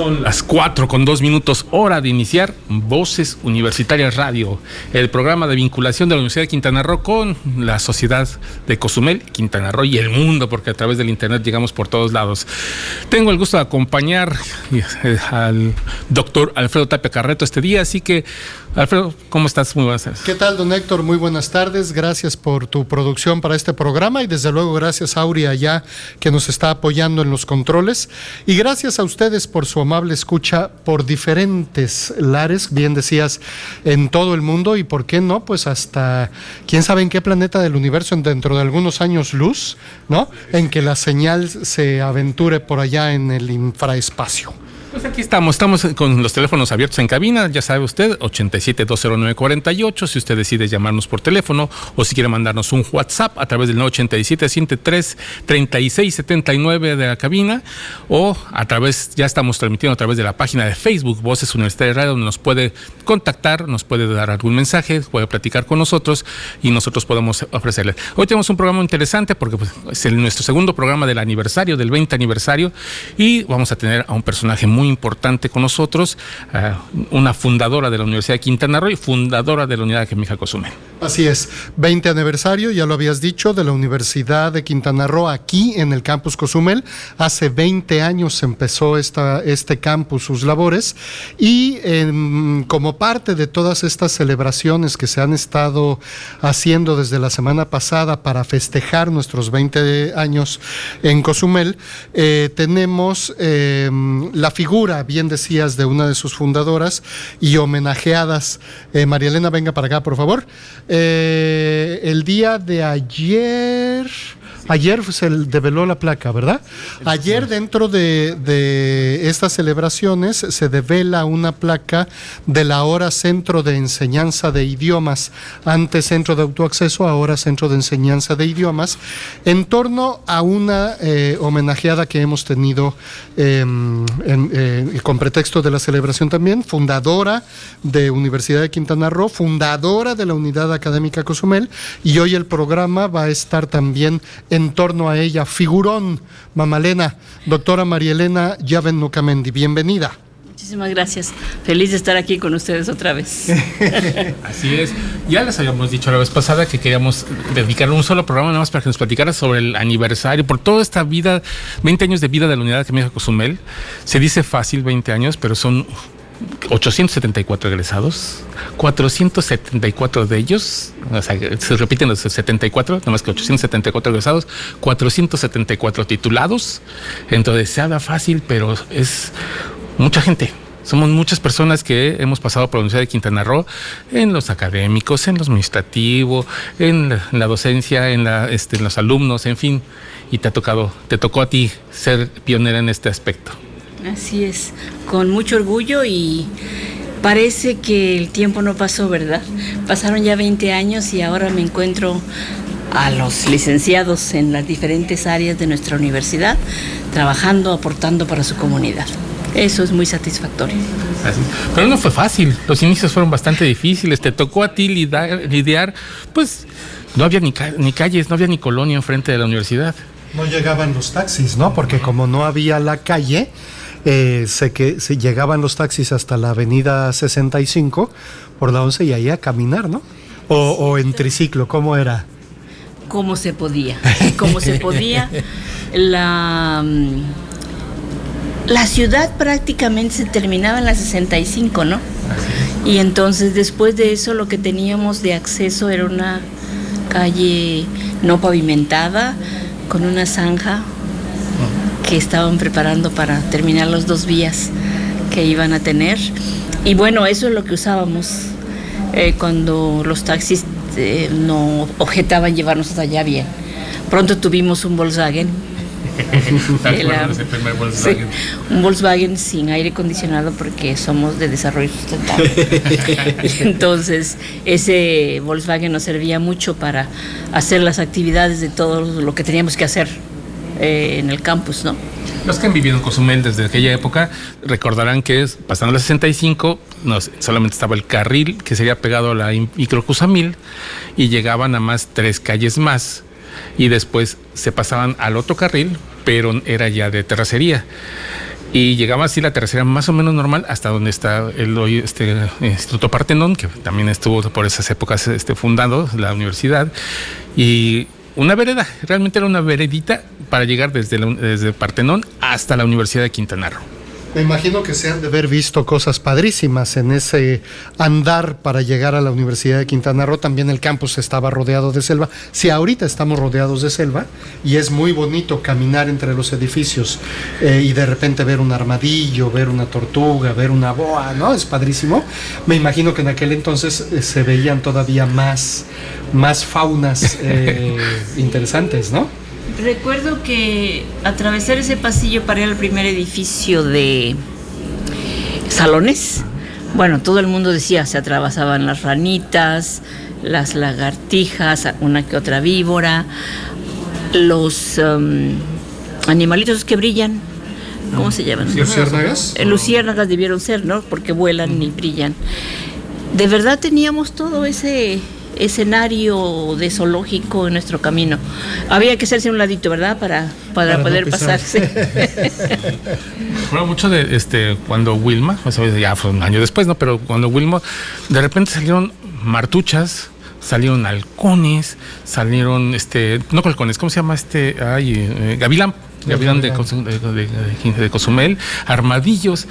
Son las 4 con 2 minutos, hora de iniciar Voces Universitarias Radio, el programa de vinculación de la Universidad de Quintana Roo con la sociedad de Cozumel, Quintana Roo y el mundo, porque a través del Internet llegamos por todos lados. Tengo el gusto de acompañar eh, al doctor Alfredo Tapia Carreto este día, así que Alfredo, ¿cómo estás? Muy buenas tardes. ¿Qué tal, don Héctor? Muy buenas tardes. Gracias por tu producción para este programa y desde luego gracias a Aurea ya que nos está apoyando en los controles y gracias a ustedes por su amable escucha por diferentes lares, bien decías, en todo el mundo y por qué no, pues hasta quién sabe en qué planeta del universo dentro de algunos años luz, ¿no? En que la señal se aventure por allá en el infraespacio. Pues aquí estamos, estamos con los teléfonos abiertos en cabina, ya sabe usted, 87-209-48, si usted decide llamarnos por teléfono o si quiere mandarnos un WhatsApp a través del 987-103-3679 de la cabina o a través, ya estamos transmitiendo a través de la página de Facebook Voces Universitarias Radio, donde nos puede contactar, nos puede dar algún mensaje, puede platicar con nosotros y nosotros podemos ofrecerle. Hoy tenemos un programa interesante porque pues, es nuestro segundo programa del aniversario, del 20 aniversario y vamos a tener a un personaje muy muy importante con nosotros, eh, una fundadora de la Universidad de Quintana Roo y fundadora de la Unidad Química Cozumel. Así es, 20 aniversario, ya lo habías dicho, de la Universidad de Quintana Roo aquí en el campus Cozumel. Hace 20 años empezó esta, este campus sus labores y em, como parte de todas estas celebraciones que se han estado haciendo desde la semana pasada para festejar nuestros 20 años en Cozumel, eh, tenemos em, la figura bien decías, de una de sus fundadoras y homenajeadas. Eh, María Elena, venga para acá, por favor. Eh, el día de ayer Ayer se develó la placa, ¿verdad? Ayer dentro de, estas celebraciones se devela una placa de la hora Centro de Enseñanza de Idiomas, antes Centro de Autoacceso, ahora Centro de Enseñanza de Idiomas, en torno a una eh, homenajeada que hemos tenido em, eh, con pretexto de la celebración también, fundadora de Universidad de Quintana Roo, fundadora de la Unidad Académica Cozumel, y hoy el programa va a estar también en en torno a ella. Figurón, Mamalena, doctora María Elena Yaven Nucamendi, bienvenida. Muchísimas gracias. Feliz de estar aquí con ustedes otra vez. Así es. Ya les habíamos dicho la vez pasada que queríamos dedicar un solo programa nada más para que nos platicara sobre el aniversario, por toda esta vida, 20 años de vida de la unidad de Cozumel. Se dice fácil 20 años, pero son 874 egresados, 474 de ellos, o sea, se repiten los 74, nada más que 874 egresados, 474 titulados, entonces se habla fácil, pero es mucha gente. Somos muchas personas que hemos pasado por la Universidad de Quintana Roo, en los académicos, en los administrativos, en la, docencia, en, la, este, en los alumnos, en fin, y te ha tocado, te tocó a ti ser pionera en este aspecto. Así es, con mucho orgullo y parece que el tiempo no pasó, ¿verdad? Pasaron ya 20 años y ahora me encuentro a los licenciados en las diferentes áreas de nuestra universidad, trabajando, aportando para su comunidad. Eso es muy satisfactorio. Pero no fue fácil, los inicios fueron bastante difíciles, te tocó a ti lidiar, pues no había ni, ni calles, no había ni colonia enfrente de la universidad. No llegaban los taxis, ¿no? Porque como no había la calle, eh, sé que se llegaban los taxis hasta la avenida 65 por la 11 y ahí a caminar, ¿no? O, en triciclo, ¿cómo era? Como se podía, como se podía. La, mm, la ciudad prácticamente se terminaba en la 65, ¿no? Y entonces después de eso lo que teníamos de acceso era una calle no pavimentada, con una zanja que estaban preparando para terminar los dos vías que iban a tener. Y bueno, eso es lo que usábamos eh, cuando los taxis eh, no objetaban llevarnos hasta allá bien. Pronto tuvimos un Volkswagen un Volkswagen sin aire acondicionado porque somos de desarrollo sustentable. Entonces, ese Volkswagen nos servía mucho para hacer las actividades de todo lo que teníamos que hacer eh, en el campus, ¿no? Los que han vivido en Cozumel desde aquella época recordarán que pasando la 65 solamente estaba el carril que sería pegado a la microcusamil y llegaban a más tres calles más y después se pasaban al otro carril, pero era ya de terracería. Y llegaba así la tercera más o menos normal hasta donde está el hoy este Instituto Partenón, que también estuvo por esas épocas este, fundado, la universidad. Y una vereda, realmente era una veredita para llegar desde, desde Partenón hasta la Universidad de Quintana Roo. Me imagino que se han de haber visto cosas padrísimas en ese andar para llegar a la Universidad de Quintana Roo. También el campus estaba rodeado de selva. Si ahorita estamos rodeados de selva y es muy bonito caminar entre los edificios eh, y de repente ver un armadillo, ver una tortuga, ver una boa, ¿no? Es padrísimo. Me imagino que en aquel entonces eh, se veían todavía más, más faunas eh, interesantes, ¿no? Recuerdo que atravesar ese pasillo para ir al primer edificio de salones, bueno, todo el mundo decía, se atravesaban las ranitas, las lagartijas, una que otra víbora, los um, animalitos que brillan, ¿cómo se llaman? Luciérnagas. Eh, luciérnagas debieron ser, ¿no? Porque vuelan y brillan. De verdad teníamos todo ese escenario de zoológico en nuestro camino. Había que hacerse un ladito, ¿verdad? Para, para, poder pasarse. Recuerdo mucho de este cuando Wilma, pues, ya fue un año después, ¿no? Pero cuando Wilma, de repente salieron martuchas, salieron halcones, salieron este, no halcones, ¿cómo se llama este? Ay, eh, gavilán. Gavilán de, de, de, Cozumel, armadillos,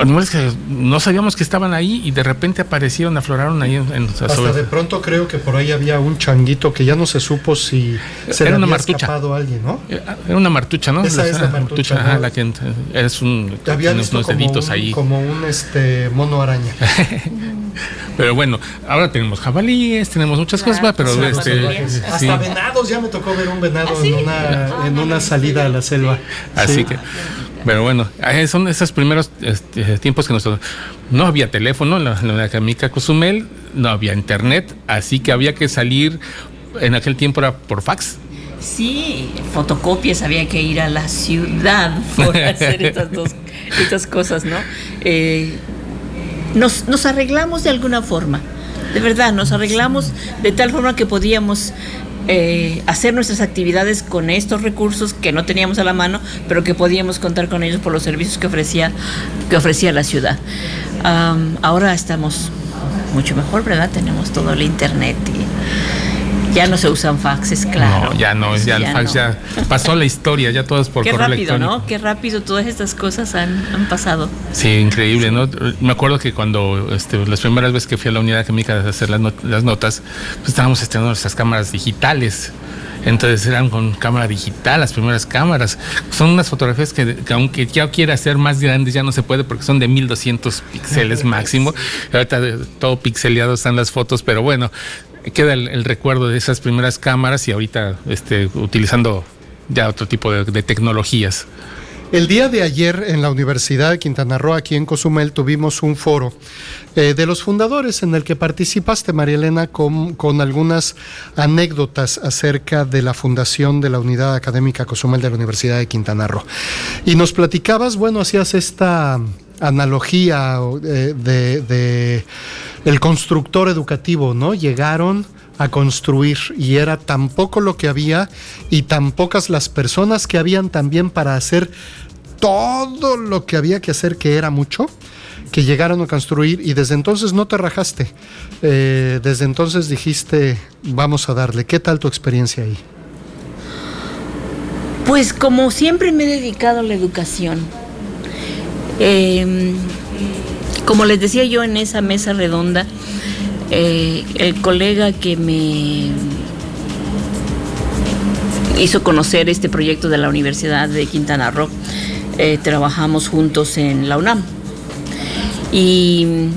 animales que no sabíamos que estaban ahí y de repente aparecieron, afloraron ahí. En, Hasta de pronto creo que por ahí había un changuito que ya no se supo si se era le una había martucha. escapado a alguien, ¿no? Era una martucha, ¿no? Esa es la martucha, ¿no? ajá, la que es un había unos, visto unos como deditos un, ahí. como un este mono araña. Pero bueno, ahora tenemos jabalíes, tenemos muchas Claro, cosas, pero sí, este, sí. Hasta sí. venados, ya me tocó ver un venado ¿Ah, sí? en una, en una salida a la selva. Así Sí. que, pero bueno, eh, son esos primeros este, tiempos que nosotros no había teléfono en la, Académica Cozumel, no había internet, así que había que salir. En aquel tiempo era por fax. Sí, fotocopias, había que ir a la ciudad por hacer estas dos cosas, ¿no? Eh, nos, nos arreglamos de alguna forma, de verdad, nos arreglamos de tal forma que podíamos eh, hacer nuestras actividades con estos recursos que no teníamos a la mano, pero que podíamos contar con ellos por los servicios que ofrecía, que ofrecía la ciudad. Ahora estamos mucho mejor, ¿verdad? Tenemos todo el internet y ya no se usan faxes, claro. No, ya no, ya, el fax no. ya pasó la historia, ya todo es por Qué correo rápido, electrónico. ¿no? Qué rápido todas estas cosas han, han pasado. Sí, increíble, ¿no? Me acuerdo que cuando este, las primeras veces que fui a la unidad química a hacer las, not- las notas, pues estábamos estrenando nuestras cámaras digitales. Entonces eran con cámara digital, las primeras cámaras. Son unas fotografías que, que aunque ya quiera ser más grandes, ya no se puede porque son de 1200 píxeles máximo. Ahorita todo pixeleado están las fotos, pero bueno, queda el, recuerdo de esas primeras cámaras y ahorita este, utilizando ya otro tipo de- de tecnologías. El día de ayer en la Universidad de Quintana Roo, aquí en Cozumel, tuvimos un foro eh, de los fundadores en el que participaste, María Elena, con, con algunas anécdotas acerca de la fundación de la Unidad Académica Cozumel de la Universidad de Quintana Roo. Y nos platicabas, bueno, hacías esta analogía eh, de, el constructor educativo, ¿no? Llegaron a construir y era tan poco lo que había y tan pocas las personas que habían también para hacer todo lo que había que hacer, que era mucho, que llegaron a construir y desde entonces no te rajaste. Eh, desde entonces dijiste, vamos a darle. ¿Qué tal tu experiencia ahí? Pues como siempre me he dedicado a la educación. Eh, como les decía yo en esa mesa redonda, eh, el colega que me hizo conocer este proyecto de la Universidad de Quintana Roo, eh, trabajamos juntos en la UNAM. Y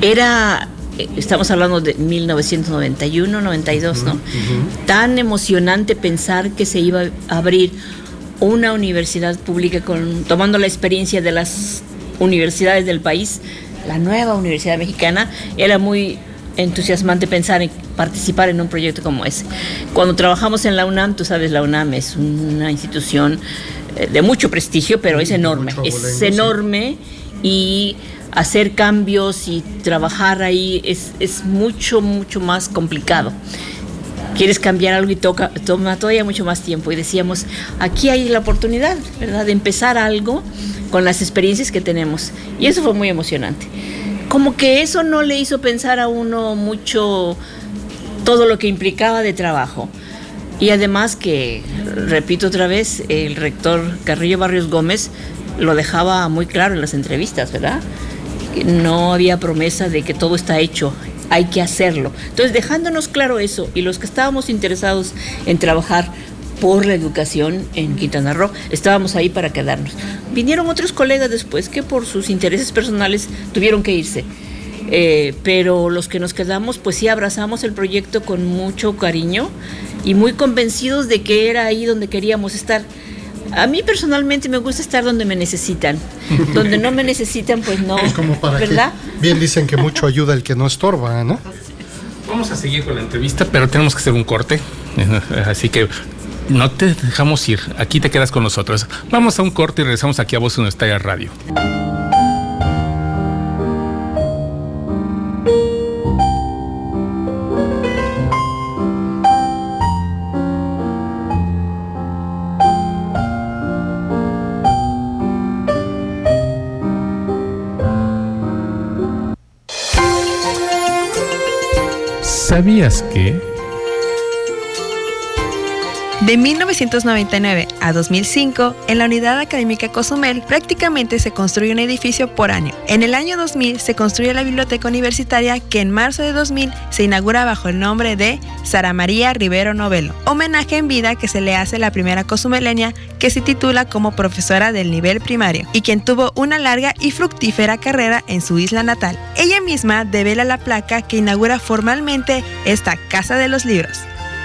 era, estamos hablando de 1991, 92, ¿no? Tan emocionante pensar que se iba a abrir una universidad pública con, tomando la experiencia de las universidades del país, la nueva Universidad Mexicana, era muy entusiasmante pensar en participar en un proyecto como ese. Cuando trabajamos en la UNAM, tú sabes, la UNAM es una institución eh, de mucho prestigio, pero es enorme, es enorme y hacer cambios y trabajar ahí es, es mucho, mucho más complicado quieres cambiar algo y toca, toma todavía mucho más tiempo. Y decíamos, aquí hay la oportunidad, ¿verdad?, de empezar algo con las experiencias que tenemos. Y eso fue muy emocionante. Como que eso no le hizo pensar a uno mucho todo lo que implicaba de trabajo. Y además que, repito otra vez, el rector Carrillo Barrios Gómez lo dejaba muy claro en las entrevistas, ¿verdad? No había promesa de que todo está hecho, hay que hacerlo. Entonces, dejándonos claro eso y los que estábamos interesados en trabajar por la educación en Quintana Roo, estábamos ahí para quedarnos. Vinieron otros colegas después que por sus intereses personales tuvieron que irse. Eh, pero los que nos quedamos, pues sí abrazamos el proyecto con mucho cariño y muy convencidos de que era ahí donde queríamos estar. A mí personalmente me gusta estar donde me necesitan. Donde no me necesitan, pues no. Como para ¿Verdad? bien dicen que mucho ayuda el que no estorba, ¿no? Vamos a seguir con la entrevista, pero tenemos que hacer un corte. Así que no te dejamos ir. Aquí te quedas con nosotros. Vamos a un corte y regresamos aquí a Voz Universitaria Radio. ¿Sabías que... De 1999 a 2005, en la Unidad Académica Cozumel prácticamente se construye un edificio por año. En el año 2000 se construye la Biblioteca Universitaria que en marzo de 2000 se inaugura bajo el nombre de Sara María Rivero Novelo, homenaje en vida que se le hace a la primera cozumeleña que se titula como profesora del nivel primario y quien tuvo una larga y fructífera carrera en su isla natal. Ella misma devela la placa que inaugura formalmente esta Casa de los Libros.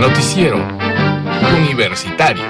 Noticiero Universitario.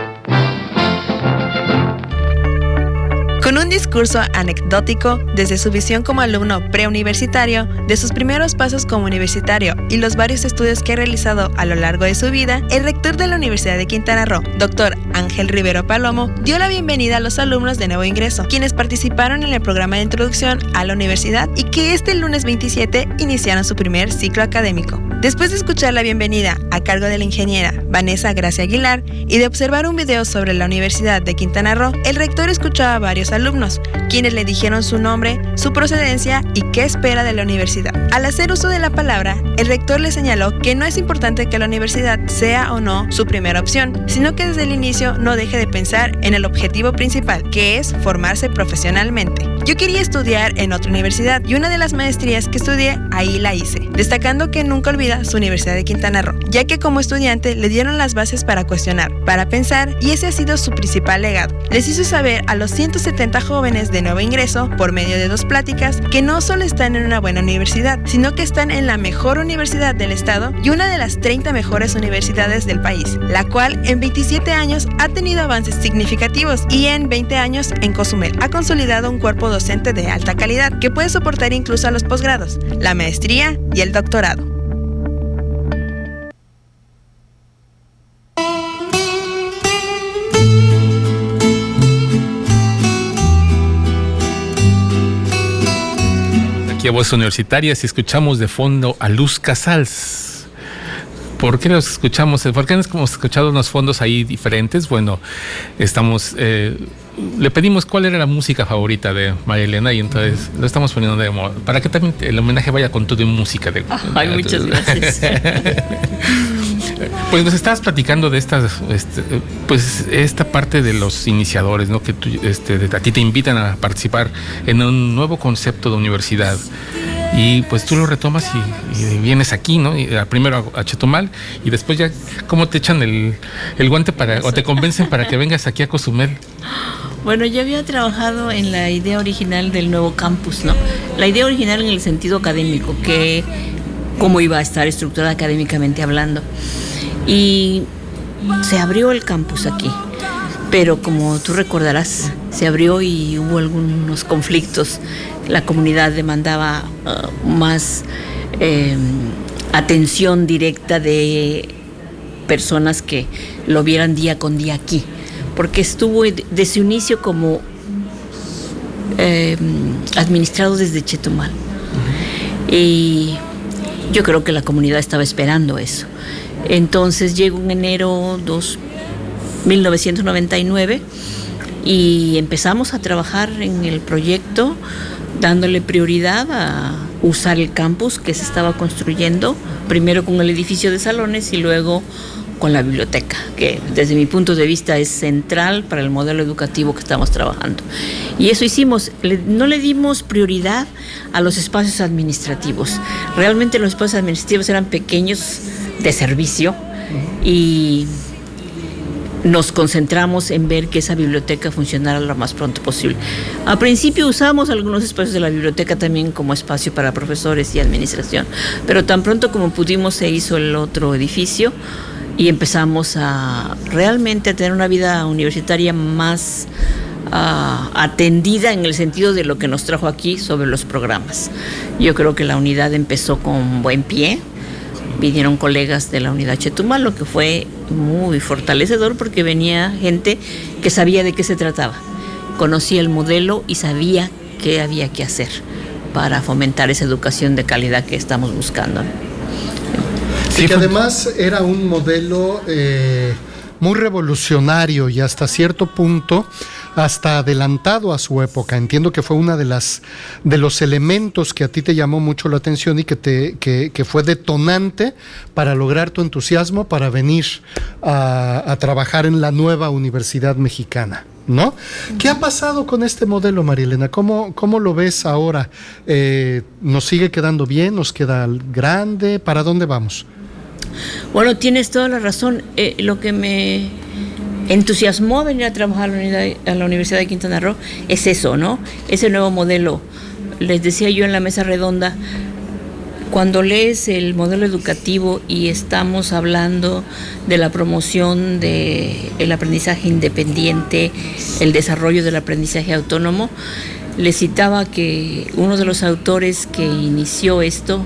Con un discurso anecdótico desde su visión como alumno preuniversitario, de sus primeros pasos como universitario y los varios estudios que ha realizado a lo largo de su vida, el rector de la Universidad de Quintana Roo, doctor Ángel Rivero Palomo, dio la bienvenida a los alumnos de nuevo ingreso, quienes participaron en el programa de introducción a la universidad y que este lunes 27 iniciaron su primer ciclo académico. Después de escuchar la bienvenida a cargo de la ingeniera Vanessa Gracia Aguilar y de observar un video sobre la Universidad de Quintana Roo, el rector escuchaba a varios alumnos, quienes le dijeron su nombre, su procedencia y qué espera de la universidad. Al hacer uso de la palabra, el rector le señaló que no es importante que la universidad sea o no su primera opción, sino que desde el inicio no deje de pensar en el objetivo principal, que es formarse profesionalmente. Yo quería estudiar en otra universidad y una de las maestrías que estudié ahí la hice, destacando que nunca olvida su Universidad de Quintana Roo, ya que como estudiante le dieron las bases para cuestionar, para pensar y ese ha sido su principal legado. Les hizo saber a los 170 jóvenes de nuevo ingreso, por medio de dos pláticas, que no solo están en una buena universidad, sino que están en la mejor universidad del estado y una de las 30 mejores universidades del país, la cual en 27 años ha tenido avances significativos y en 20 años en Cozumel ha consolidado un cuerpo docente de alta calidad que puede soportar incluso a los posgrados, la maestría y el doctorado. Aquí a Voz Universitarias y escuchamos de fondo a Luz Casals. ¿Por qué los escuchamos? ¿Por qué hemos escuchado unos fondos ahí diferentes? Bueno, estamos eh, le pedimos cuál era la música favorita de María Elena y entonces lo estamos poniendo de moda. Para que también el homenaje vaya con todo y música. De, Ay, muchas gracias. pues nos estabas platicando de estas, este, pues esta parte de los iniciadores, ¿no? Que tú, este, a ti te invitan a participar en un nuevo concepto de universidad. Y pues tú lo retomas y, vienes aquí, ¿no? Y, primero a, Chetumal y después ya, ¿cómo te echan el, el guante para, o te convencen para que vengas aquí a Cozumel? Bueno, yo había trabajado en la idea original del nuevo campus, ¿no? La idea original en el sentido académico, que cómo iba a estar estructurada académicamente hablando. Y se abrió el campus aquí, pero como tú recordarás, se abrió y hubo algunos conflictos la comunidad demandaba uh, más em, atención directa de personas que lo vieran día con día aquí, porque estuvo desde su inicio como em, administrado desde Chetumal. Y yo creo que la comunidad estaba esperando eso. Entonces llegó en enero 2, 1999 y empezamos a trabajar en el proyecto dándole prioridad a usar el campus que se estaba construyendo, primero con el edificio de salones y luego con la biblioteca, que desde mi punto de vista es central para el modelo educativo que estamos trabajando. Y eso hicimos, no le dimos prioridad a los espacios administrativos. Realmente los espacios administrativos eran pequeños de servicio y nos concentramos en ver que esa biblioteca funcionara lo más pronto posible. A principio usamos algunos espacios de la biblioteca también como espacio para profesores y administración, pero tan pronto como pudimos se hizo el otro edificio y empezamos a realmente a tener una vida universitaria más ah, atendida en el sentido de lo que nos trajo aquí sobre los programas. Yo creo que la unidad empezó con buen pie, vinieron colegas de la unidad Chetumal, lo que fue muy fortalecedor porque venía gente que sabía de qué se trataba, conocía el modelo y sabía qué había que hacer para fomentar esa educación de calidad que estamos buscando. Sí, que además era un modelo eh, muy revolucionario y hasta cierto punto hasta adelantado a su época. Entiendo que fue una de las de los elementos que a ti te llamó mucho la atención y que te fue detonante para lograr tu entusiasmo para venir a, trabajar en la nueva Universidad Mexicana. ¿No? ¿Qué ha pasado con este modelo, Marilena? ¿Cómo, cómo lo ves ahora? Eh, ¿Nos sigue quedando bien? ¿Nos queda grande? ¿Para dónde vamos? Bueno, tienes toda la razón. Eh, lo que me entusiasmó venir a trabajar a la, Universidad de Quintana Roo es eso, ¿no? Ese nuevo modelo. Les decía yo en la mesa redonda, cuando lees el modelo educativo y estamos hablando de la promoción del aprendizaje independiente, el desarrollo del aprendizaje autónomo, les citaba que uno de los autores que inició esto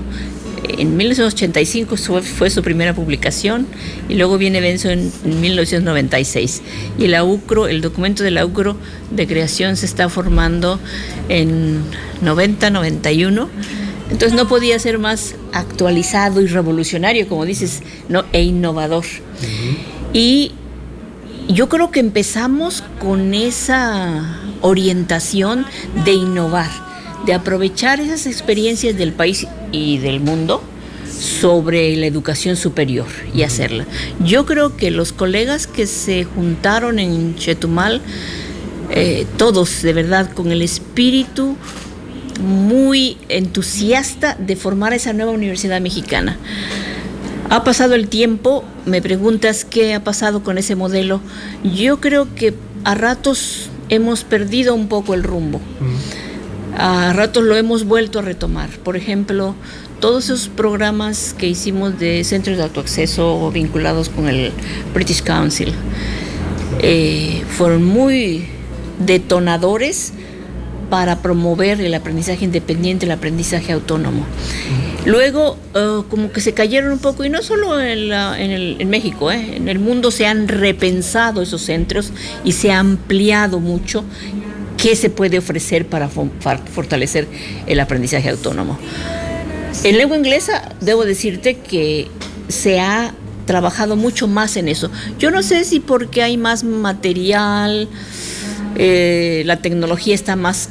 en 1985 fue su primera publicación y luego viene Benzo en 1996. Y la UCRO, el documento de la UCRO de creación se está formando en 90-91. Entonces no podía ser más actualizado y revolucionario, como dices, ¿no? e innovador. Y yo creo que empezamos con esa orientación de innovar de aprovechar esas experiencias del país y del mundo sobre la educación superior y hacerla. Yo creo que los colegas que se juntaron en Chetumal, eh, todos de verdad con el espíritu muy entusiasta de formar esa nueva universidad mexicana. Ha pasado el tiempo, me preguntas qué ha pasado con ese modelo. Yo creo que a ratos hemos perdido un poco el rumbo a ratos lo hemos vuelto a retomar. Por ejemplo, todos esos programas que hicimos de centros de autoacceso vinculados con el British Council eh, fueron muy detonadores para promover el aprendizaje independiente, el aprendizaje autónomo. Luego, eh, como que se cayeron un poco, y no solo en, en México, eh, en el mundo se han repensado esos centros y se ha ampliado mucho qué se puede ofrecer para fortalecer el aprendizaje autónomo. En lengua inglesa debo decirte que se ha trabajado mucho más en eso. Yo no sé si porque hay más material, Eh, la tecnología está más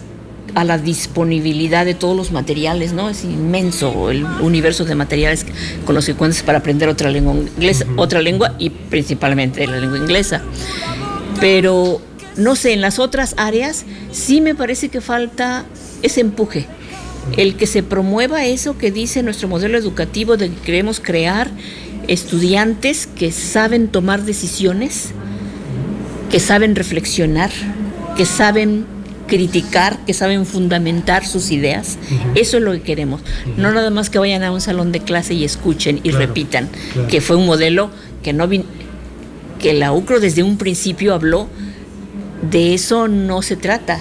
a la disponibilidad de todos los materiales, ¿no? Es inmenso el universo de materiales con los que cuentas para aprender otra lengua inglesa, otra lengua y principalmente la lengua inglesa. Pero no sé, en las otras áreas sí me parece que falta ese empuje. El que se promueva eso que dice nuestro modelo educativo de que queremos crear estudiantes que saben tomar decisiones, que saben reflexionar, que saben criticar, que saben fundamentar sus ideas. Eso es lo que queremos. No nada más que vayan a un salón de clase y escuchen y repitan, que fue un modelo que no que la UCRO desde un principio habló de eso no se trata.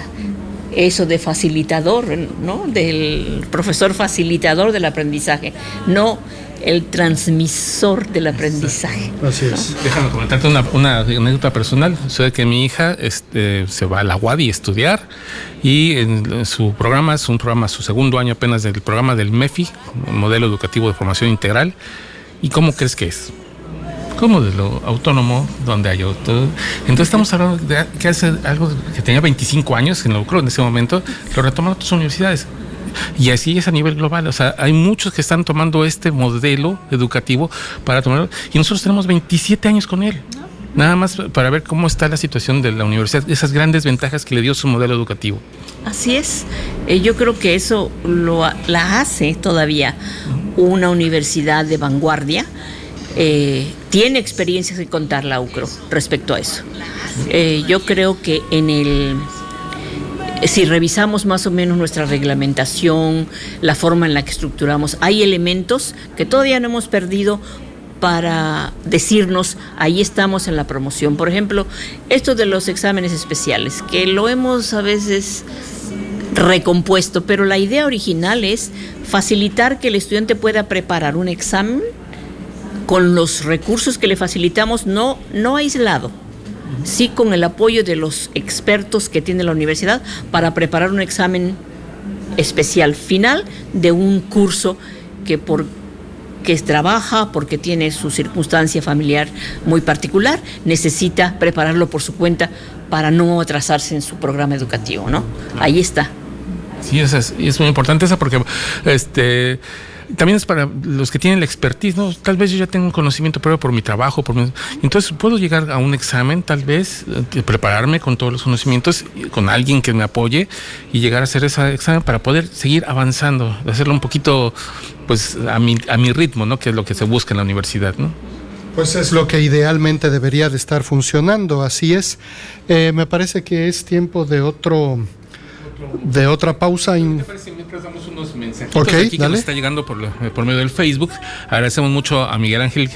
Eso de facilitador, ¿no? Del profesor facilitador del aprendizaje. No, el transmisor del aprendizaje. Así es. Déjame comentarte una, anécdota personal. Sucede que mi hija este, se va a la UADI a estudiar y en su programa, es un programa, su segundo año apenas del programa del MEFI, Modelo Educativo de Formación Integral. ¿Y cómo crees que es? Como de lo autónomo, donde hay otro. Entonces estamos hablando de que hace algo que tenía 25 años, en lo creo en ese momento, lo retoman otras universidades. Y así es a nivel global. O sea, hay muchos que están tomando este modelo educativo para tomarlo. Y nosotros tenemos 27 años con él. Nada más para ver cómo está la situación de la universidad, esas grandes ventajas que le dio su modelo educativo. Así es. Eh, yo creo que eso lo, la hace todavía una universidad de vanguardia. Eh, tiene experiencias que contar la UCRO respecto a eso. Eh, yo creo que en el si revisamos más o menos nuestra reglamentación, la forma en la que estructuramos, hay elementos que todavía no hemos perdido para decirnos, ahí estamos en la promoción. Por ejemplo, esto de los exámenes especiales, que lo hemos a veces recompuesto, pero la idea original es facilitar que el estudiante pueda preparar un examen con los recursos que le facilitamos, no, no aislado, sí con el apoyo de los expertos que tiene la universidad para preparar un examen especial final de un curso que por que trabaja porque tiene su circunstancia familiar muy particular, necesita prepararlo por su cuenta para no atrasarse en su programa educativo, ¿no? Ahí está. Sí, es, es muy importante eso porque este también es para los que tienen la expertise, ¿no? Tal vez yo ya tengo un conocimiento previo por mi trabajo, por entonces puedo llegar a un examen, tal vez, eh, prepararme con todos los conocimientos, con alguien que me apoye y llegar a hacer ese examen para poder seguir avanzando, hacerlo un poquito, pues, a mi, a mi ritmo, ¿no? Que es lo que se busca en la universidad, ¿no? Pues es lo que idealmente debería de estar funcionando, así es. Eh, me parece que es tiempo de otro de otra pausa. Mientras damos unos mensajes aquí que nos está llegando por, por, medio del Facebook. Agradecemos mucho a Miguel Ángel,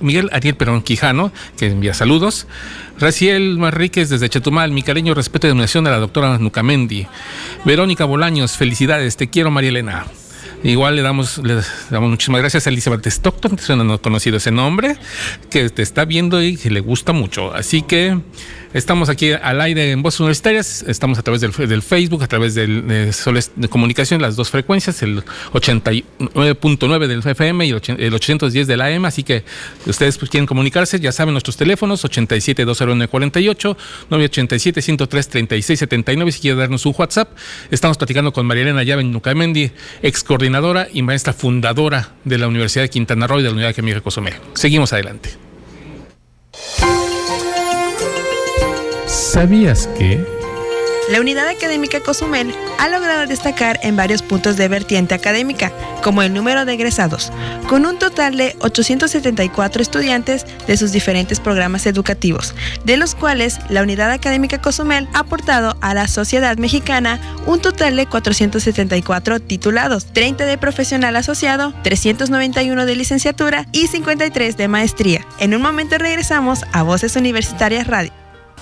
Miguel Ariel Perón Quijano, que envía saludos. Raciel Marríquez desde Chetumal, mi cariño, respeto y admiración a la doctora Nucamendi. Verónica Bolaños, felicidades, te quiero María Elena. Igual le damos, le damos muchísimas gracias a Elizabeth Stockton, que no conocido ese nombre, que te está viendo y que le gusta mucho. Así que Estamos aquí al aire en Voces Universitarias, estamos a través del, Facebook, a través del, de, de, Comunicación, las dos frecuencias, el 89.9 del FM y el, 810 de la AM, así que ustedes pues, quieren comunicarse, ya saben nuestros teléfonos, 87 201 987 103 36 79, si quieren darnos un WhatsApp. Estamos platicando con María Elena Llave Nucamendi, ex coordinadora y maestra fundadora de la Universidad de Quintana Roo y de la Unidad Química Cozumel. Seguimos adelante. ¿Sabías que... La Unidad Académica Cozumel ha logrado destacar en varios puntos de vertiente académica, como el número de egresados, con un total de 874 estudiantes de sus diferentes programas educativos, de los cuales la Unidad Académica Cozumel ha aportado a la sociedad mexicana un total de 474 titulados, 30 de profesional asociado, 391 de licenciatura y 53 de maestría. En un momento regresamos a Voces Universitarias Radio.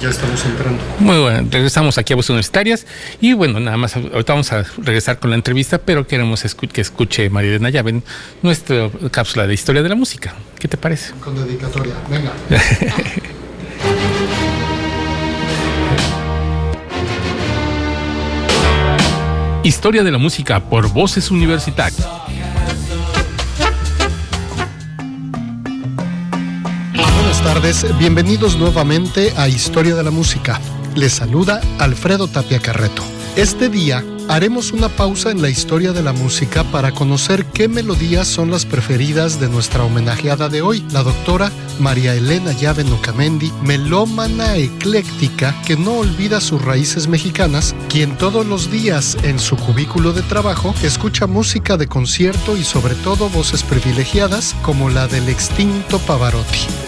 Ya, estamos entrando. Muy bueno, regresamos aquí a Voces Universitarias y bueno, nada más, ahorita vamos a regresar con la entrevista, pero queremos que escuche María Elena Llaven nuestra cápsula de historia de la música. ¿Qué te parece? Con dedicatoria, venga. Historia de la música por Voces Universitarias. Buenas tardes, bienvenidos nuevamente a Historia de la Música. Les saluda Alfredo Tapia Carreto. Este día haremos una pausa en la historia de la música para conocer qué melodías son las preferidas de nuestra homenajeada de hoy, la doctora María Elena Llave Nocamendi, melómana ecléctica que no olvida sus raíces mexicanas, quien todos los días en su cubículo de trabajo escucha música de concierto y sobre todo voces privilegiadas como la del extinto Pavarotti.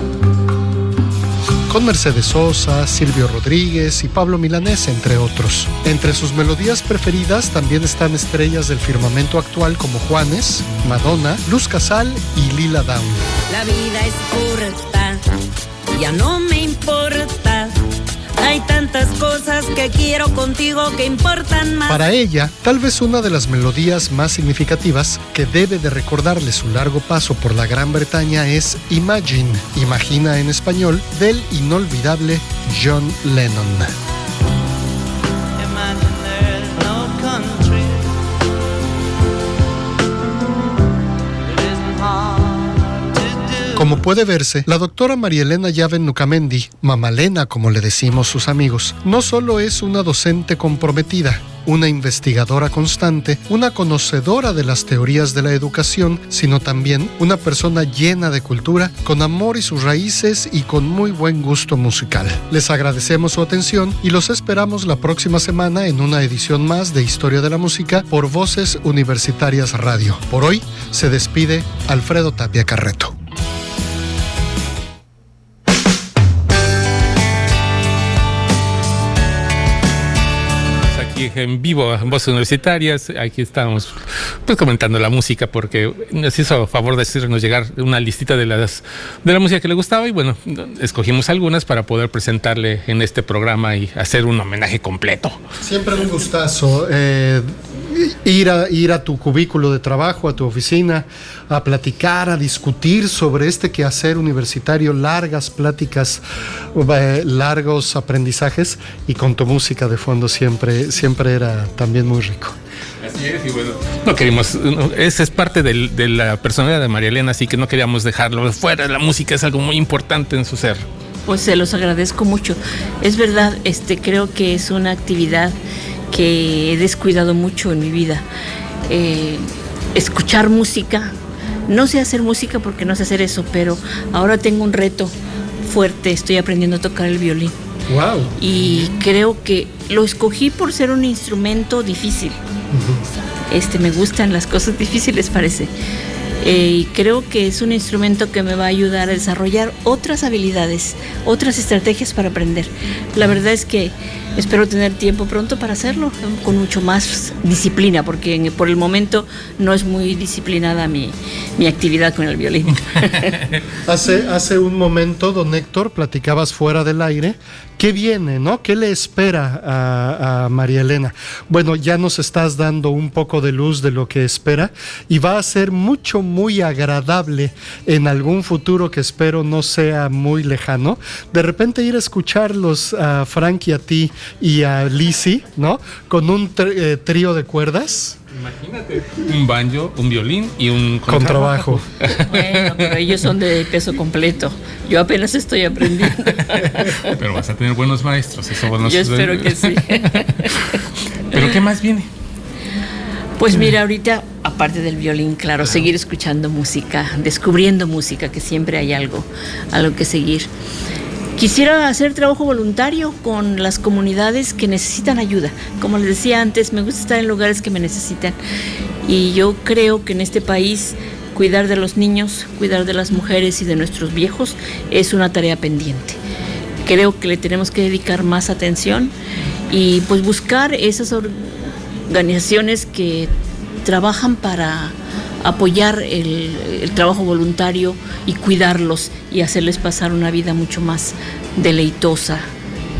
con Mercedes Sosa, Silvio Rodríguez y Pablo Milanés, entre otros. Entre sus melodías preferidas también están estrellas del firmamento actual como Juanes, Madonna, Luz Casal y Lila Down. La vida es corta ya no me importa. Hay tantas cosas que quiero contigo que importan más. Para ella, tal vez una de las melodías más significativas que debe de recordarle su largo paso por la Gran Bretaña es Imagine, Imagina en español, del inolvidable John Lennon. Como puede verse, la doctora María Elena Llave Nucamendi, Mamalena como le decimos sus amigos, no solo es una docente comprometida, una investigadora constante, una conocedora de las teorías de la educación, sino también una persona llena de cultura, con amor y sus raíces y con muy buen gusto musical. Les agradecemos su atención y los esperamos la próxima semana en una edición más de Historia de la Música por Voces Universitarias Radio. Por hoy se despide Alfredo Tapia Carreto. En vivo en Voces Universitarias. Aquí estamos pues comentando la música porque nos hizo favor de decirnos llegar una listita de las de la música que le gustaba y bueno, escogimos algunas para poder presentarle en este programa y hacer un homenaje completo. Siempre un gustazo. Eh, ir a, ir a tu cubículo de trabajo, a tu oficina, a platicar, a discutir sobre este quehacer universitario, largas pláticas, eh, largos aprendizajes y con tu música de fondo siempre, siempre era también muy rico. Así es, y bueno, no queríamos, esa es parte de la personalidad de María Elena, así que no queríamos dejarlo fuera, la música es algo muy importante en su ser. Pues se los agradezco mucho. Es verdad, este creo que es una actividad que he descuidado mucho en mi vida. Eh, escuchar música. No sé hacer música porque no sé hacer eso, pero ahora tengo un reto fuerte. Estoy aprendiendo a tocar el violín. Wow. Y creo que lo escogí por ser un instrumento difícil. Este me gustan las cosas difíciles, parece. Eh, y creo que es un instrumento que me va a ayudar a desarrollar otras habilidades, otras estrategias para aprender. La verdad es que espero tener tiempo pronto para hacerlo, con mucho más disciplina, porque por el momento no es muy disciplinada mi, mi actividad con el violín. hace, hace un momento, don Héctor, platicabas fuera del aire ¿Qué viene, no? ¿Qué le espera a, María Elena? Bueno, ya nos estás dando un poco de luz de lo que espera y va a ser mucho, muy agradable en algún futuro que espero no sea muy lejano. De repente ir a escucharlos a Frank y a ti y a Lizzie, ¿no? Con un eh, trío de cuerdas. Imagínate. Un banjo, un violín y un contrabajo. Bueno, pero ellos son de peso completo. Yo apenas estoy aprendiendo. Pero vas a tener buenos maestros, eso Yo espero que sí. ¿Pero qué más viene? Pues mira, ahorita, aparte del violín, claro, seguir escuchando música, descubriendo música, que siempre hay algo, algo que seguir. Quisiera hacer trabajo voluntario con las comunidades que necesitan ayuda. Como les decía antes, me gusta estar en lugares que me necesitan. Y yo creo que en este país cuidar de los niños, cuidar de las mujeres y de nuestros viejos es una tarea pendiente. Creo que le tenemos que dedicar más atención y pues buscar esas organizaciones que trabajan para apoyar el, trabajo voluntario y cuidarlos y hacerles pasar una vida mucho más deleitosa,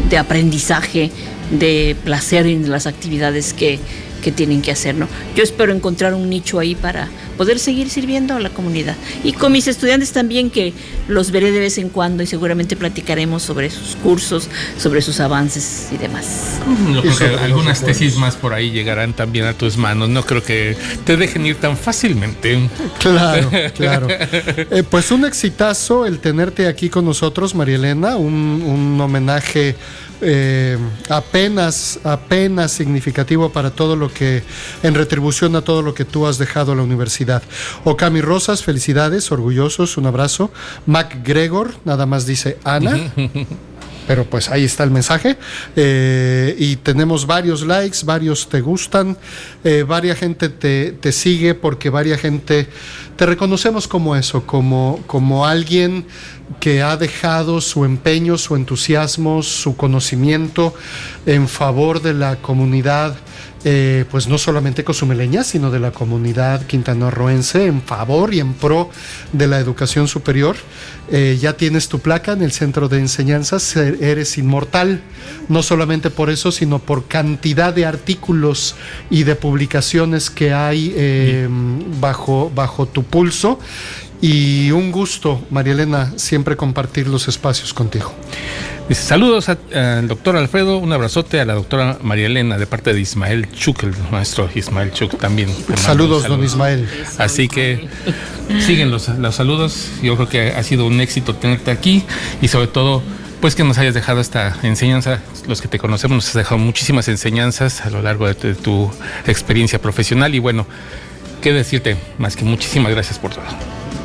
de aprendizaje, de placer en las actividades que, que tienen que hacer. ¿no? Yo espero encontrar un nicho ahí para poder seguir sirviendo a la comunidad. Y con mis estudiantes también, que los veré de vez en cuando y seguramente platicaremos sobre sus cursos, sobre sus avances y demás. Yo creo que algunas tesis más por ahí llegarán también a tus manos. No creo que te dejen ir tan fácilmente. Claro, claro. Eh, pues un exitazo el tenerte aquí con nosotros, María Elena, un, un homenaje eh, apenas, apenas significativo para todo lo que, en retribución a todo lo que tú has dejado a la universidad. Okami Rosas, felicidades, orgullosos, un abrazo. Mac Gregor, nada más dice Ana. pero pues ahí está el mensaje. Eh, y tenemos varios likes, varios te gustan, eh, varias gente te, te, sigue porque varias gente te reconocemos como eso, como, como alguien que ha dejado su empeño, su entusiasmo, su conocimiento en favor de la comunidad eh, pues no solamente cozumeleña, sino de la comunidad quintanarroense en favor y en pro de la educación superior. Eh, ya tienes tu placa en el centro de enseñanzas, eres inmortal, no solamente por eso, sino por cantidad de artículos y de publicaciones que hay eh, bajo, bajo tu pulso. Y un gusto, María Elena, siempre compartir los espacios contigo. Dice, saludos al doctor Alfredo, un abrazote a la doctora María Elena de parte de Ismael Chuk, el maestro Ismael Chuk también. Saludos, don Ismael. Así que siguen los, los saludos. Yo creo que ha sido un éxito tenerte aquí y sobre todo pues que nos hayas dejado esta enseñanza. Los que te conocemos nos has dejado muchísimas enseñanzas a lo largo de tu, de tu experiencia profesional y bueno, qué decirte más que muchísimas gracias por todo.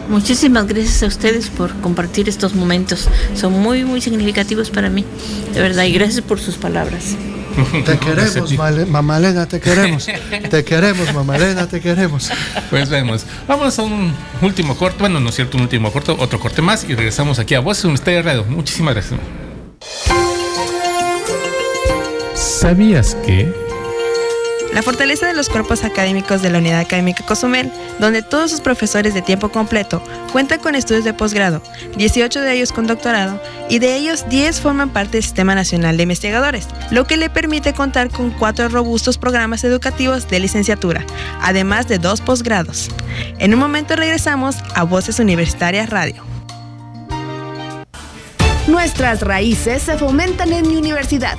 Muchísimas gracias a ustedes por compartir estos momentos. Son muy, muy significativos para mí, de verdad, y gracias por sus palabras. Te queremos, mamá Elena, te queremos. Te queremos, mamá Elena, te queremos. Pues vemos. Vamos a un último corte. Bueno, no es cierto, un último corte, otro corte más y regresamos aquí a Voces Universitaria Radio. Muchísimas gracias. ¿Sabías que? La fortaleza de los cuerpos académicos de la Unidad Académica Cozumel, donde todos sus profesores de tiempo completo cuentan con estudios de posgrado, 18 de ellos con doctorado, y de ellos 10 forman parte del Sistema Nacional de Investigadores, lo que le permite contar con cuatro robustos programas educativos de licenciatura, además de dos posgrados. En un momento regresamos a Voces Universitarias Radio. Nuestras raíces se fomentan en mi universidad.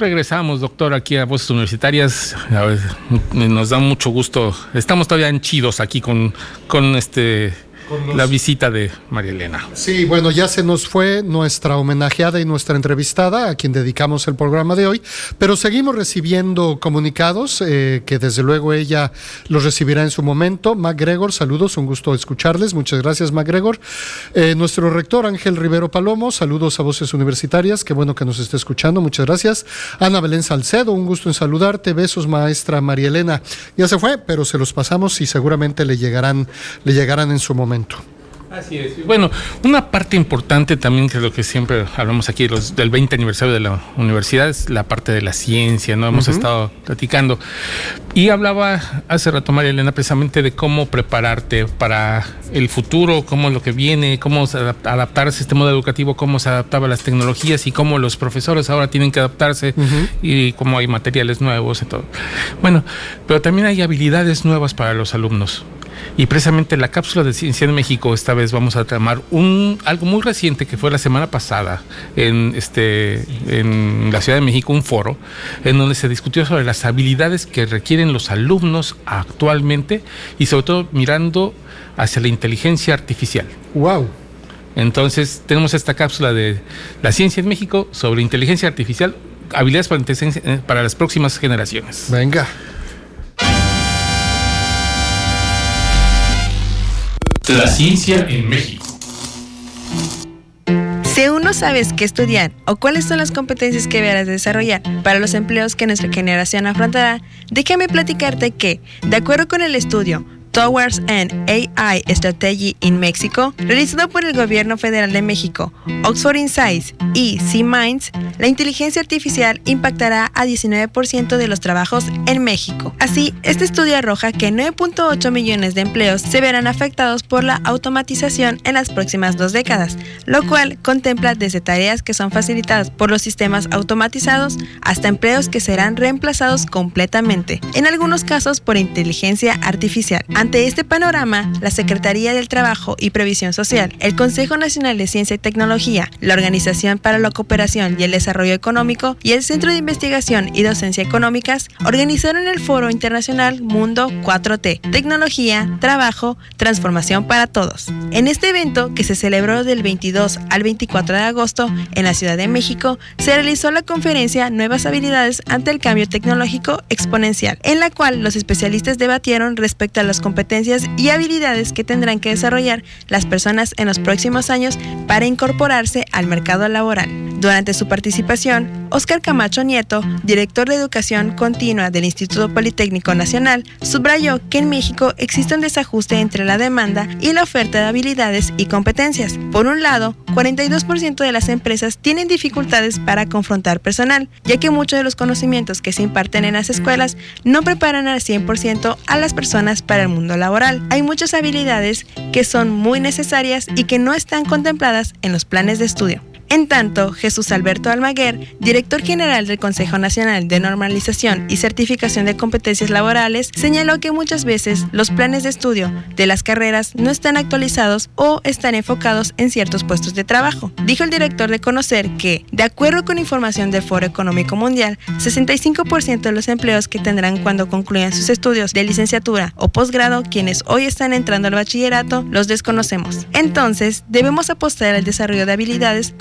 Regresamos, doctor, aquí a Voces Universitarias. A ver, nos da mucho gusto. Estamos todavía en chidos aquí con, con este los... la visita de María Elena. Sí, bueno, ya se nos fue nuestra homenajeada y nuestra entrevistada, a quien dedicamos el programa de hoy, pero seguimos recibiendo comunicados, eh, que desde luego ella los recibirá en su momento. MacGregor, saludos, un gusto escucharles. Muchas gracias, MacGregor. Eh, nuestro rector Ángel Rivero Palomo, saludos a Voces Universitarias, qué bueno que nos esté escuchando, muchas gracias. Ana Belén Salcedo, un gusto en saludarte. Besos, maestra María Elena. Ya se fue, pero se los pasamos y seguramente le llegarán, le llegarán en su momento. Así es. Bueno, una parte importante también que es lo que siempre hablamos aquí los, del 20 aniversario de la universidad es la parte de la ciencia, ¿no? Hemos uh -huh. estado platicando. Y hablaba hace rato María Elena precisamente de cómo prepararte para el futuro, cómo es lo que viene, cómo adaptarse a este modo educativo, cómo se adaptaba a las tecnologías y cómo los profesores ahora tienen que adaptarse uh -huh. y cómo hay materiales nuevos y todo. Bueno, pero también hay habilidades nuevas para los alumnos. Y precisamente la cápsula de Ciencia en México, esta vez vamos a tomar un, algo muy reciente que fue la semana pasada en, este, en la Ciudad de México, un foro, en donde se discutió sobre las habilidades que requieren los alumnos actualmente y sobre todo mirando hacia la inteligencia artificial. ¡Wow! Entonces, tenemos esta cápsula de la ciencia en México sobre inteligencia artificial, habilidades para, eh, para las próximas generaciones. Venga. La ciencia en México. Si aún no sabes qué estudiar o cuáles son las competencias que deberás desarrollar para los empleos que nuestra generación afrontará, déjame platicarte que, de acuerdo con el estudio Towards an AI Strategy in Mexico, realizado por el Gobierno Federal de México, Oxford Insights y C-Minds, la inteligencia artificial impactará a 19% de los trabajos en México. Así, este estudio arroja que 9.8 millones de empleos se verán afectados por la automatización en las próximas dos décadas, lo cual contempla desde tareas que son facilitadas por los sistemas automatizados hasta empleos que serán reemplazados completamente, en algunos casos por inteligencia artificial. Ante este panorama, la Secretaría del Trabajo y Previsión Social, el Consejo Nacional de Ciencia y Tecnología, la Organización para la Cooperación y el Desarrollo Económico y el Centro de Investigación y Docencia Económicas organizaron el Foro Internacional Mundo 4T, Tecnología, Trabajo, Transformación para Todos. En este evento, que se celebró del 22 al 24 de agosto en la Ciudad de México, se realizó la conferencia Nuevas habilidades ante el cambio tecnológico exponencial, en la cual los especialistas debatieron respecto a las y habilidades que tendrán que desarrollar las personas en los próximos años para incorporarse al mercado laboral. Durante su participación, Óscar Camacho Nieto, director de Educación Continua del Instituto Politécnico Nacional, subrayó que en México existe un desajuste entre la demanda y la oferta de habilidades y competencias. Por un lado, 42% de las empresas tienen dificultades para confrontar personal, ya que muchos de los conocimientos que se imparten en las escuelas no preparan al 100% a las personas para el mundo laboral. Hay muchas habilidades que son muy necesarias y que no están contempladas en los planes de estudio. En tanto, Jesús Alberto Almaguer, director general del Consejo Nacional de Normalización y Certificación de Competencias Laborales, señaló que muchas veces los planes de estudio de las carreras no están actualizados o están enfocados en ciertos puestos de trabajo. Dijo el director de conocer que, de acuerdo con información del Foro Económico Mundial, 65% de los empleos que tendrán cuando concluyan sus estudios de licenciatura o posgrado, quienes hoy están entrando al bachillerato, los desconocemos. Entonces, debemos apostar al desarrollo de habilidades,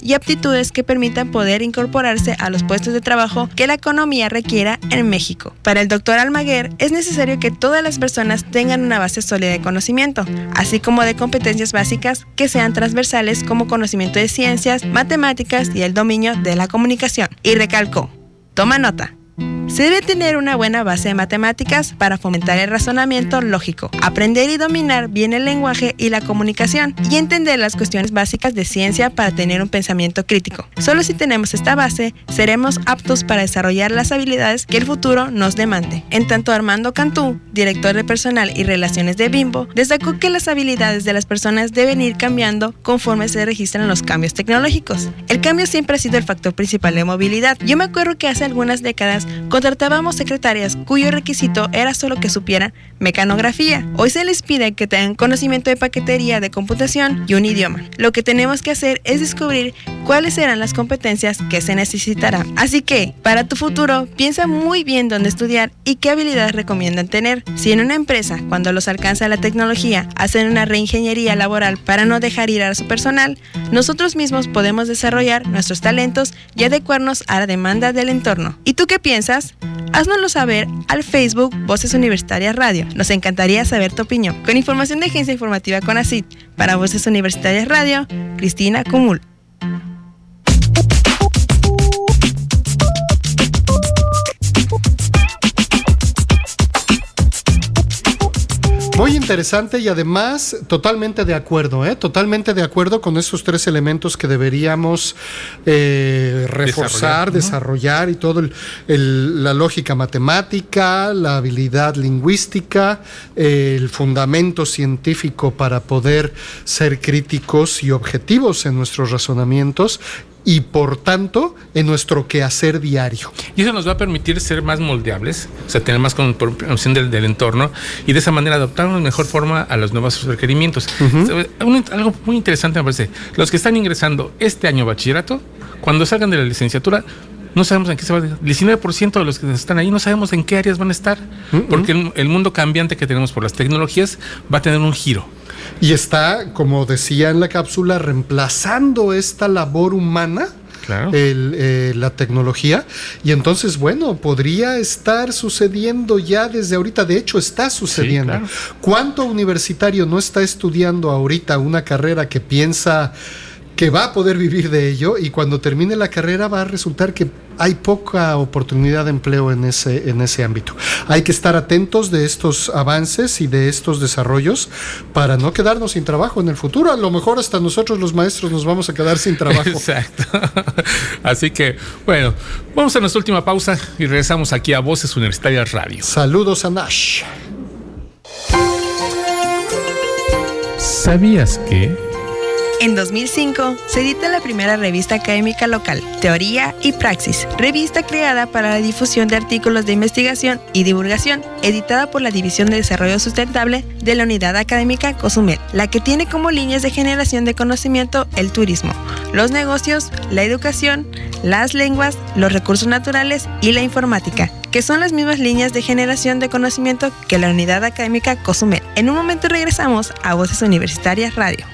y aptitudes que permitan poder incorporarse a los puestos de trabajo que la economía requiera en México. Para el doctor Almaguer, es necesario que todas las personas tengan una base sólida de conocimiento, así como de competencias básicas que sean transversales como conocimiento de ciencias, matemáticas y el dominio de la comunicación. Y recalcó, toma nota. Se debe tener una buena base de matemáticas para fomentar el razonamiento lógico, aprender y dominar bien el lenguaje y la comunicación y entender las cuestiones básicas de ciencia para tener un pensamiento crítico. Solo si tenemos esta base, seremos aptos para desarrollar las habilidades que el futuro nos demande. En tanto, Armando Cantú, director de personal y relaciones de Bimbo, destacó que las habilidades de las personas deben ir cambiando conforme se registran los cambios tecnológicos. El cambio siempre ha sido el factor principal de movilidad. Yo me acuerdo que hace algunas décadas Contratábamos secretarias cuyo requisito era solo que supieran mecanografía. Hoy se les pide que tengan conocimiento de paquetería, de computación y un idioma. Lo que tenemos que hacer es descubrir cuáles serán las competencias que se necesitarán. Así que, para tu futuro, piensa muy bien dónde estudiar y qué habilidades recomiendan tener. Si en una empresa, cuando los alcanza la tecnología, hacen una reingeniería laboral para no dejar ir a su personal, nosotros mismos podemos desarrollar nuestros talentos y adecuarnos a la demanda del entorno. ¿Y tú qué piensas? Haznoslo saber al Facebook Voces Universitarias Radio. Nos encantaría saber tu opinión. Con información de Agencia Informativa CONACIT para Voces Universitarias Radio, Cristina Cumul. Muy interesante y además totalmente de acuerdo, ¿eh? totalmente de acuerdo con esos tres elementos que deberíamos eh, reforzar, desarrollar, y todo la lógica matemática, la habilidad lingüística, el fundamento científico para poder ser críticos y objetivos en nuestros razonamientos y por tanto en nuestro quehacer diario. Y eso nos va a permitir ser más moldeables, o sea, tener más comprensión del, del entorno y de esa manera adoptar una mejor forma a los nuevos requerimientos. algo muy interesante me parece, los que están ingresando este año bachillerato, cuando salgan de la licenciatura, no sabemos en qué se va. El 19% de los que están ahí no sabemos en qué áreas van a estar, porque el, el, mundo cambiante que tenemos por las tecnologías va a tener un giro. Y está, como decía en la cápsula, reemplazando esta labor humana. Claro. El, eh, la tecnología y entonces bueno podría estar sucediendo ya desde ahorita de hecho está sucediendo sí, claro. cuánto universitario no está estudiando ahorita una carrera que piensa que va a poder vivir de ello y cuando termine la carrera va a resultar que hay poca oportunidad de empleo en ese, en ese ámbito. Hay que estar atentos de estos avances y de estos desarrollos para no quedarnos sin trabajo en el futuro. A lo mejor hasta nosotros los maestros nos vamos a quedar sin trabajo. Exacto. Así que, bueno, vamos a nuestra última pausa y regresamos aquí a Voces Universitarias Radio. Saludos a Nash. ¿Sabías que... En 2005 se edita la primera revista académica local, Teoría y Praxis, revista creada para la difusión de artículos de investigación y divulgación, editada por la División de Desarrollo Sustentable de la Unidad Académica Cozumel, la que tiene como líneas de generación de conocimiento el turismo, los negocios, la educación, las lenguas, los recursos naturales y la informática que son las mismas líneas de generación de conocimiento que la Unidad Académica Cozumel. En un momento regresamos a Voces Universitarias Radio.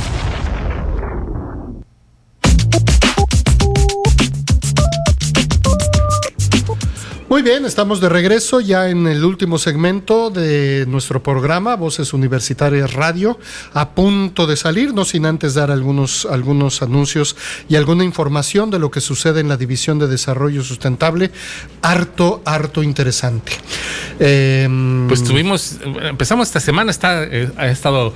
Muy bien, estamos de regreso ya en el último segmento de nuestro programa, Voces Universitarias Radio, a punto de salir, no sin antes dar algunos, algunos anuncios y alguna información de lo que sucede en la División de Desarrollo Sustentable, harto, harto interesante. Eh, pues tuvimos, empezamos esta semana, está, eh, ha estado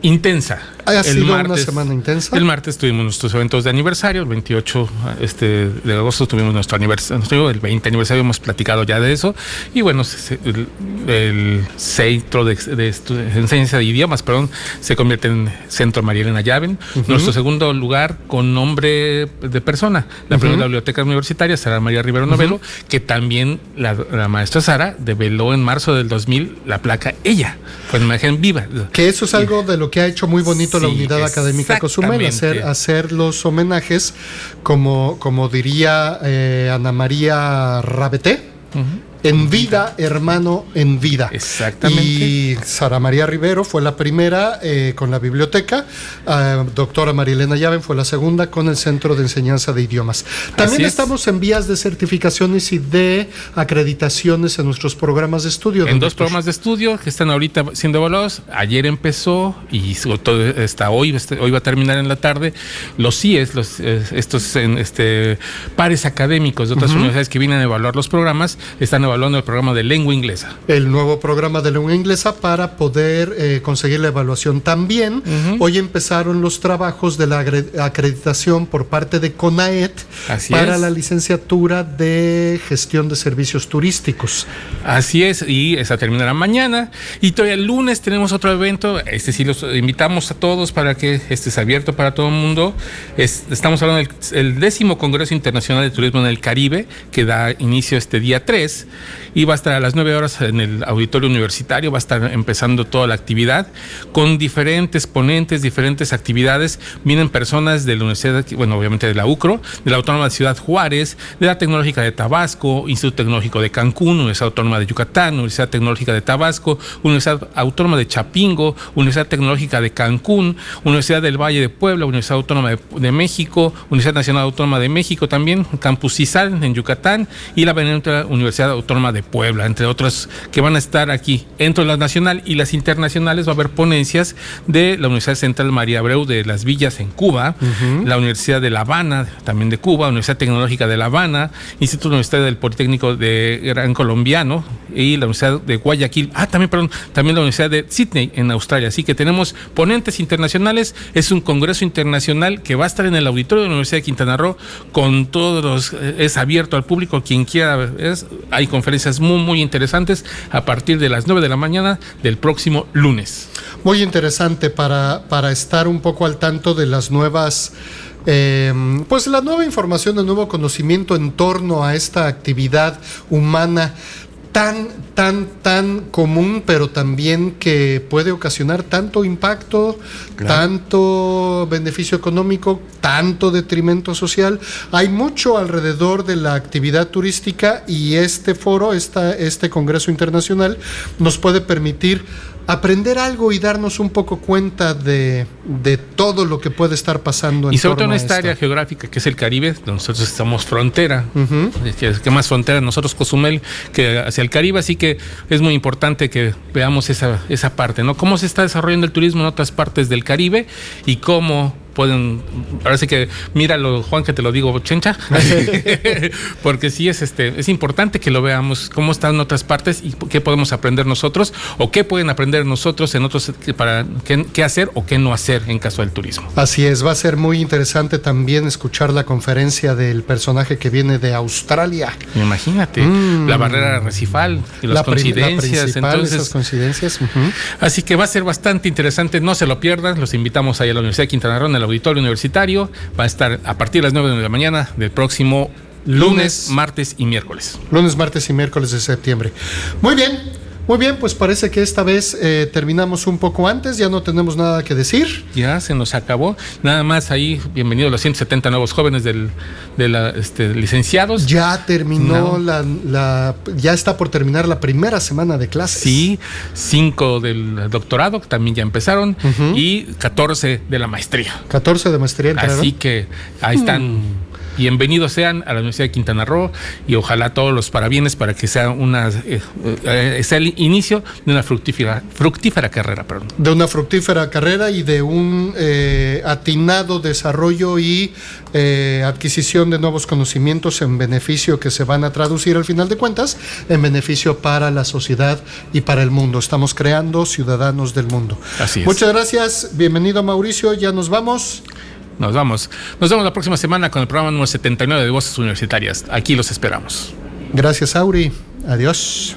intensa. Ha el sido martes, una semana intensa. El martes tuvimos nuestros eventos de aniversario, el 28 este, de agosto tuvimos nuestro aniversario, el 20 aniversario, hemos platicado ya de eso. Y bueno, el, el centro de, de, de, enseñanza de idiomas, perdón, se convierte en Centro María Elena Llaven. Uh -huh. Nuestro segundo lugar con nombre de persona, la uh -huh. primera biblioteca universitaria, Sara María Rivero Novelo, uh -huh. que también la, la, maestra Sara develó en marzo del 2000 la placa Ella, fue una imagen viva. Que eso es algo de lo que ha hecho muy bonito sí, la unidad académica Cozumel, hacer, hacer los homenajes, como, como diría eh, Ana María Rabeté. Uh -huh en vida, hermano, en vida. Exactamente. Y Sara María Rivero fue la primera eh, con la biblioteca, uh, doctora Marielena Llaven fue la segunda con el Centro de Enseñanza de Idiomas. También estamos es. en vías de certificaciones y de acreditaciones en nuestros programas de estudio. En dos programas de estudio que están ahorita siendo evaluados. Ayer empezó y todo está hoy, este, hoy va a terminar en la tarde. Los CIES, los, estos este, pares académicos de otras uh -huh. universidades que vienen a evaluar los programas, están evaluando evaluando el programa de lengua inglesa. El nuevo programa de lengua inglesa para poder eh, conseguir la evaluación. También uh -huh. hoy empezaron los trabajos de la acreditación por parte de CONAET Así para es. la licenciatura de gestión de servicios turísticos. Así es, y esa terminará mañana. Y todavía el lunes tenemos otro evento. Este sí los invitamos a todos para que este es abierto para todo el mundo. Es, estamos hablando del el décimo Congreso Internacional de Turismo en el Caribe, que da inicio este día 3 y va a estar a las 9 horas en el auditorio universitario, va a estar empezando toda la actividad con diferentes ponentes, diferentes actividades. Vienen personas de la universidad, bueno, obviamente de la UCRO, de la Autónoma de Ciudad Juárez, de la Tecnológica de Tabasco, Instituto Tecnológico de Cancún, Universidad Autónoma de Yucatán, Universidad Tecnológica de Tabasco, Universidad Autónoma de Chapingo, Universidad Tecnológica de Cancún, Universidad del Valle de Puebla, Universidad Autónoma de, México, Universidad Nacional Autónoma de México también, Campus CISAL en Yucatán y la Universidad Autónoma de Puebla, entre otras que van a estar aquí. Entre las nacional y las internacionales va a haber ponencias de la Universidad Central María Abreu de las Villas en Cuba, la Universidad de La Habana, también de Cuba, Universidad Tecnológica de La Habana, Instituto Universitario del Politécnico de Gran Colombiano y la Universidad de Guayaquil. Ah, también, perdón, también la Universidad de Sydney en Australia. Así que tenemos ponentes internacionales. Es un congreso internacional que va a estar en el auditorio de la Universidad de Quintana Roo con todos los, eh, es abierto al público, quien quiera. Es, hay conferencias muy, muy interesantes a partir de las 9 de la mañana del próximo lunes. Muy interesante para, para estar un poco al tanto de las nuevas eh, pues la nueva información, el nuevo conocimiento en torno a esta actividad humana tan, tan, tan común, pero también que puede ocasionar tanto impacto, tanto beneficio económico, tanto detrimento social. Hay mucho alrededor de la actividad turística y este foro, esta, este Congreso Internacional, nos puede permitir aprender algo y darnos un poco cuenta de, de todo lo que puede estar pasando en Y sobre todo en esta área geográfica que es el Caribe, donde nosotros estamos frontera, que, que más frontera nosotros Cozumel que hacia el Caribe, así que es muy importante que veamos esa, esa parte, ¿no? Cómo se está desarrollando el turismo en otras partes del Caribe y cómo pueden, parece que míralo Juan que te lo digo chencha, porque sí es este, es importante que lo veamos cómo están otras partes y qué podemos aprender nosotros o qué pueden aprender nosotros en otros para qué, qué hacer o qué no hacer en caso del turismo. Así es, va a ser muy interesante también escuchar la conferencia del personaje que viene de Australia. Imagínate, Mm. la barrera recifal y las La la coincidencias. principal, entonces, esas coincidencias. Así que va a ser bastante interesante, no se lo pierdan. Los invitamos ahí a la Universidad de Quintana Roo, en el auditorio universitario. Va a estar a partir de las 9 de la mañana del próximo lunes, Lunes. martes y miércoles. Lunes, martes y miércoles de septiembre. Muy bien, muy bien, pues parece que esta vez eh, terminamos un poco antes, ya no tenemos nada que decir. Ya se nos acabó. Nada más ahí, bienvenidos los 170 nuevos jóvenes del, de la, este, licenciados. Ya terminó No. la, la- ya está por terminar la primera semana de clases. Sí, 5 del doctorado, que también ya empezaron, y 14 de la maestría. 14 de maestría entraron. Así que ahí están. Bienvenidos sean a la Universidad de Quintana Roo y ojalá todos los parabienes para que sea una eh, sea el inicio de una fructífera fructífera carrera, perdón. de una fructífera carrera y de un eh, atinado desarrollo y eh, adquisición de nuevos conocimientos en beneficio que se van a traducir al final de cuentas en beneficio para la sociedad y para el mundo. Estamos creando ciudadanos del mundo. Así es. Muchas gracias, bienvenido Mauricio, ya nos vamos. Nos vamos. Nos vemos la próxima semana con el programa número 79 de Voces Universitarias. Aquí los esperamos. Gracias Auri, adiós.